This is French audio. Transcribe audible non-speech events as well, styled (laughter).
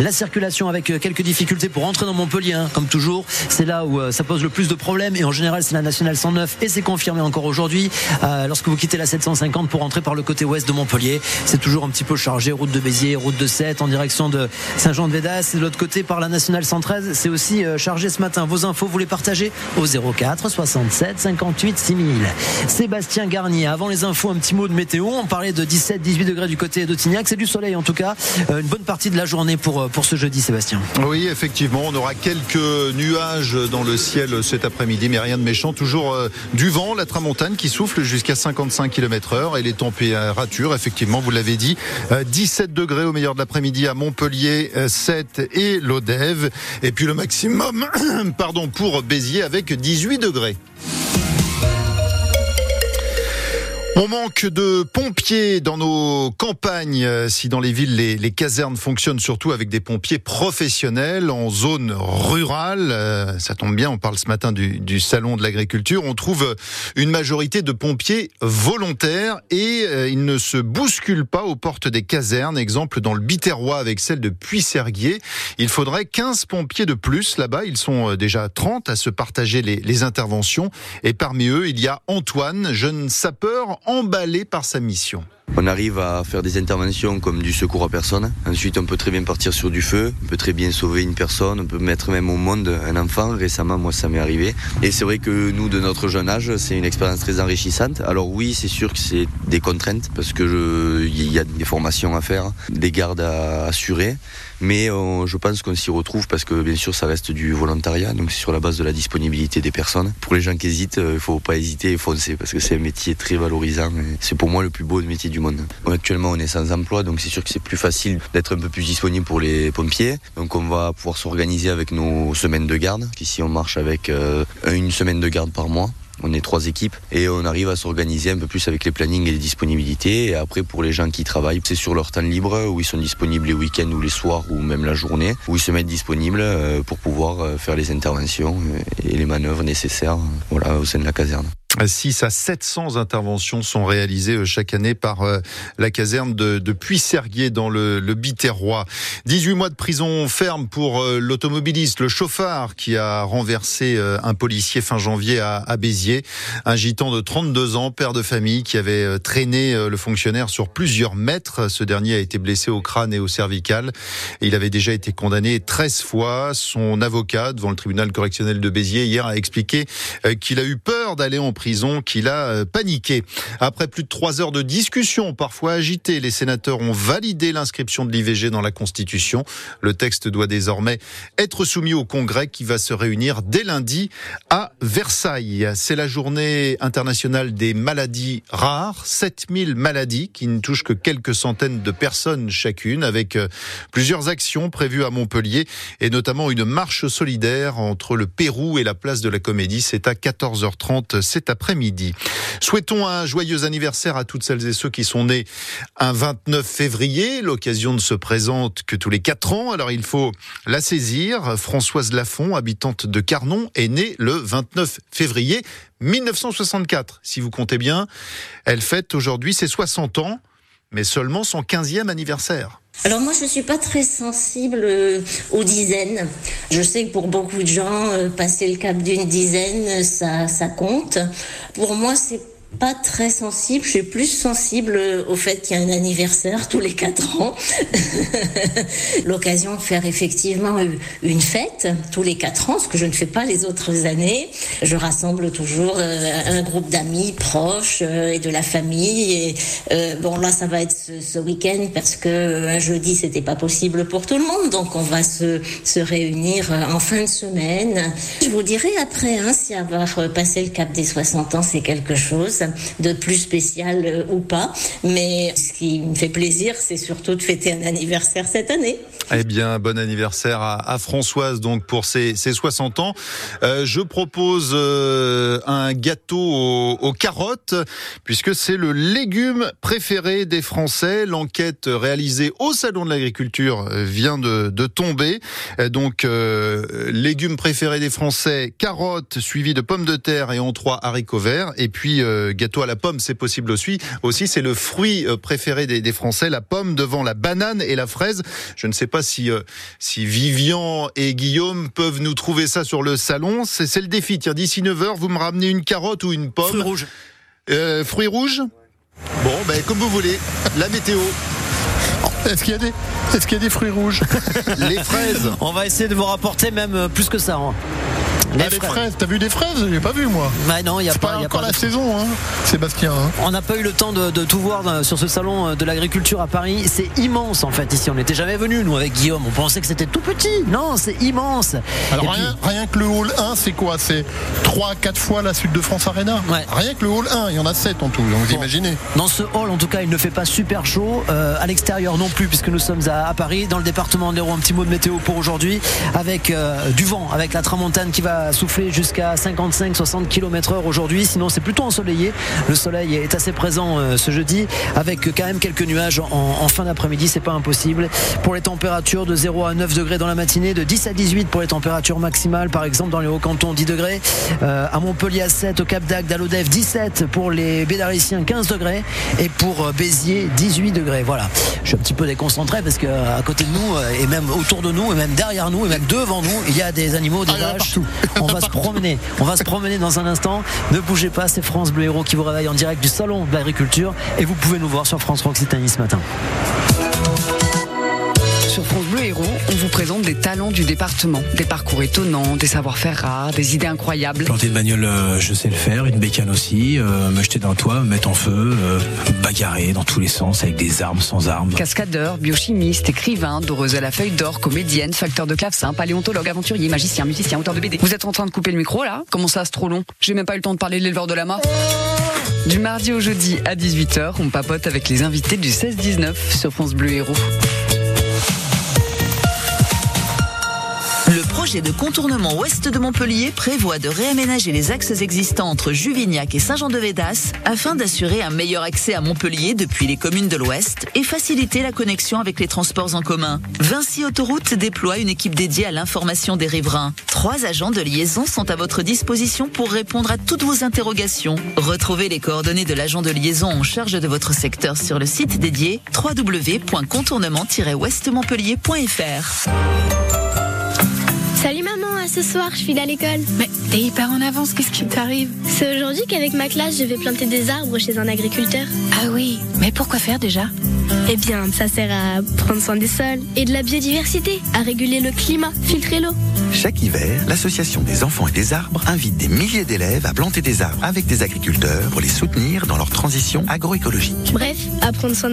La circulation avec quelques difficultés pour entrer dans Montpellier, hein, comme toujours. C'est là où ça pose le plus de problèmes et en général c'est la nationale 109 et c'est confirmé encore aujourd'hui. lorsque vous quittez la 750 pour entrer par le côté ouest de Montpellier, c'est toujours un petit peu chargé. Route de Béziers, route de 7 en direction de Saint-Jean-de-Védas. Et de l'autre côté par la nationale 113, c'est aussi chargé ce matin. Vos infos, vous les partagez au 04 67 58 6000. Sébastien Garnier, avant les infos, un petit mot de météo. On parlait de 17-18 degrés du côté de Tignac. C'est du soleil en tout cas. Euh, une bonne partie de la journée pour, euh, pour ce jeudi, Sébastien. Oui, effectivement, on aura quelques nuages dans le ciel cet après-midi, mais rien de méchant. Toujours euh, du vent, la tramontane qui souffle jusqu'à 55 km heure et les températures, effectivement, vous l'avez dit, 17 degrés au meilleur de l'après-midi à Montpellier, 7 et l'Odève. Et puis le maximum, (clears throat) pardon, pour Béziers avec 18 degrés. On manque de pompiers dans nos campagnes. Euh, si dans les villes, les, casernes fonctionnent surtout avec des pompiers professionnels en zone rurale, euh, ça tombe bien, on parle ce matin du, salon de l'agriculture, on trouve une majorité de pompiers volontaires et euh, ils ne se bousculent pas aux portes des casernes. Exemple dans le Biterrois avec celle de Puy-Serguier. Il faudrait 15 pompiers de plus là-bas. Ils sont déjà 30 à se partager les interventions. Et parmi eux, il y a Antoine, jeune sapeur emballé par sa mission. On arrive à faire des interventions comme du secours à personne. Ensuite, on peut très bien partir sur du feu, on peut très bien sauver une personne, on peut mettre même au monde un enfant. Récemment, moi, ça m'est arrivé. Et c'est vrai que nous, de notre jeune âge, c'est une expérience très enrichissante. Alors oui, c'est sûr que c'est des contraintes parce que il y a des formations à faire, des gardes à assurer. Mais euh, je pense qu'on s'y retrouve parce que bien sûr ça reste du volontariat, donc c'est sur la base de la disponibilité des personnes. Pour les gens qui hésitent, euh, il faut pas hésiter et foncer parce que c'est un métier très valorisant. C'est pour moi le plus beau métier du Actuellement on est sans emploi, donc c'est sûr que c'est plus facile d'être un peu plus disponible pour les pompiers. Donc on va pouvoir s'organiser avec nos semaines de garde. Ici on marche avec euh, une semaine de garde par mois. On est trois équipes et on arrive à s'organiser un peu plus avec les plannings et les disponibilités. Et après, pour les gens qui travaillent, c'est sur leur temps libre où ils sont disponibles les week-ends ou les soirs ou même la journée, où ils se mettent disponibles euh, pour pouvoir euh, faire les interventions et les manœuvres nécessaires au sein de la caserne. 6 à 700 interventions sont réalisées euh, chaque année par euh, la caserne de, de Puy-Serguier dans le, le Biterrois. 18 mois de prison ferme pour euh, l'automobiliste, le chauffard qui a renversé un policier fin janvier à, à, Béziers. Un gitan de 32 ans, père de famille, qui avait traîné le fonctionnaire sur plusieurs mètres. Ce dernier a été blessé au crâne et au cervical. il avait déjà été condamné 13 fois. Son avocat devant le tribunal correctionnel de Béziers hier a expliqué qu'il a eu peur d'aller en prison qu'il a euh, paniqué. Après plus de trois heures de discussion, parfois agitées, les sénateurs ont validé l'inscription de l'IVG dans la Constitution. Le texte doit désormais être soumis au Congrès qui va se réunir dès lundi à Versailles. C'est la journée internationale des maladies rares. 7000 maladies qui ne touchent que quelques centaines de personnes chacune avec euh, plusieurs actions prévues à Montpellier et notamment une marche solidaire entre le Pérou et la place de la Comédie. C'est à 14h30 cet après-midi. Souhaitons un joyeux anniversaire à toutes celles et ceux qui sont nés un 29 février. L'occasion ne se présente que tous les quatre ans, alors il faut la saisir. Françoise Lafont, habitante de Carnon, est née le 29 février 1964, si vous comptez bien. Elle fête aujourd'hui ses 60 ans, mais seulement son 15e anniversaire. Alors moi je ne suis pas très sensible euh, aux dizaines. Je sais que pour beaucoup de gens, euh, passer le cap d'une dizaine, ça, ça compte. Pour moi c'est pas très sensible. Je suis plus sensible au fait qu'il y a un anniversaire tous les quatre ans. (laughs) L'occasion de faire effectivement une fête tous les quatre ans, ce que je ne fais pas les autres années. Je rassemble toujours euh, un groupe d'amis proches euh, et de la famille. Euh, bon, là, ça va être ce, week-end parce que un jeudi, c'était pas possible pour tout le monde. Donc, on va se, se réunir en fin de semaine. Je vous dirai après hein, si avoir passé le cap des 60 ans, c'est quelque chose de plus spécial euh, ou pas. Mais ce qui me fait plaisir, c'est surtout de fêter un anniversaire cette année. Eh bien, bon anniversaire à, Françoise donc pour ses, 60 ans. Euh, je propose euh, un gâteau aux, carottes puisque c'est le légume préféré des Français. L'enquête réalisée au salon de l'agriculture vient de, tomber. Donc, légumes préférés des Français, carottes suivies de pommes de terre et en trois haricots verts. Et puis gâteau à la pomme, c'est possible aussi. Aussi, c'est le fruit préféré des, des Français, la pomme devant la banane et la fraise. Je ne sais pas si, euh, si Vivian et Guillaume peuvent nous trouver ça sur le salon. C'est le défi. Tiens, d'ici 9h, vous me ramenez une carotte ou une pomme. Fruits rouges. Euh, fruits rouges Bon, ben, comme vous voulez. La météo. Est-ce qu'il y a des, est-ce qu'il y a des fruits rouges Les fraises. On va essayer de vous rapporter même euh, plus que ça. hein. Les, Ah, les fraises, t'as vu des fraises? J'ai pas vu moi. Ouais, non, il y a pas, pas il y a encore pas la saison, hein, Sébastien. hein. On n'a pas eu le temps de, de tout voir euh, sur ce salon euh, de l'agriculture à Paris. C'est immense en fait ici. On n'était jamais venu nous avec Guillaume. On pensait que c'était tout petit. Non, c'est immense. Alors puis- rien, rien que le hall 1, c'est quoi? C'est 3-4 fois la Sud de France Arena? Ouais. Rien que le hall 1, il y en a 7 en tout, donc vous imaginez. Dans ce hall, en tout cas, il ne fait pas super chaud. Euh, à l'extérieur non plus, puisque nous sommes à, à Paris. Dans le département de l'Hérault, un petit mot de météo pour aujourd'hui, avec euh, du vent, avec la tramontane qui va souffler jusqu'à 55-60 km heure aujourd'hui. Sinon, c'est plutôt ensoleillé. Le soleil est assez présent euh, ce jeudi, avec quand même quelques nuages en, fin d'après-midi. C'est pas impossible. Pour les températures de 0 à 9 degrés dans la matinée, de 10 à 18 pour les températures maximales, par exemple dans les hauts-cantons 10 degrés, Euh, à Montpellier à 7, au Cap d'Agde, à l'Odève 17 pour les Bédariciens 15 degrés et pour euh, Béziers 18 degrés. Voilà. Je suis un petit peu déconcentré parce que euh, à côté de nous euh, et même autour de nous et même derrière nous et même devant nous, il y a des animaux, des Ah, vaches. On va se promener. On va se promener dans un instant. Ne bougez pas, c'est France Bleu Héros qui vous réveille en direct du salon de l'agriculture et vous pouvez nous voir sur France Occitanie ce matin. Sur France Bleu Héros, présente des talents du département, des parcours étonnants, des savoir-faire rares, des idées incroyables. Planter une bagnole, euh, je sais le faire, une bécane aussi, euh, me jeter dans le toit, me mettre en feu, euh, bagarrer dans tous les sens avec des armes, sans armes. Cascadeur, biochimiste, écrivain, doreuse à la feuille d'or, comédienne, facteur de clavecin, paléontologue, aventurier, magicien, musicien, auteur de BD. Vous êtes en train de couper le micro là Comment ça, c'est trop long J'ai même pas eu le temps de parler de l'éleveur de lama. Du mardi au jeudi à 18h, on papote avec les invités du 16-19 sur France Bleu Héros. Le projet de contournement ouest de Montpellier prévoit de réaménager les axes existants entre Juvignac et Saint-Jean-de-Védas afin d'assurer un meilleur accès à Montpellier depuis les communes de l'ouest et faciliter la connexion avec les transports en commun. Vinci Autoroute déploie une équipe dédiée à l'information des riverains. Trois agents de liaison sont à votre disposition pour répondre à toutes vos interrogations. Retrouvez les coordonnées de l'agent de liaison en charge de votre secteur sur le site dédié www.contournement-ouestmontpellier.fr. Salut maman, à ce soir, je file à l'école. Mais t'es hyper en avance, qu'est-ce qui t'arrive? C'est aujourd'hui qu'avec ma classe, je vais planter des arbres chez un agriculteur. Ah oui, mais pourquoi faire déjà? Eh bien, ça sert à prendre soin des sols et de la biodiversité, à réguler le climat, filtrer l'eau. Chaque hiver, l'Association des enfants et des arbres invite des milliers d'élèves à planter des arbres avec des agriculteurs pour les soutenir dans leur transition agroécologique. Bref, à prendre soin de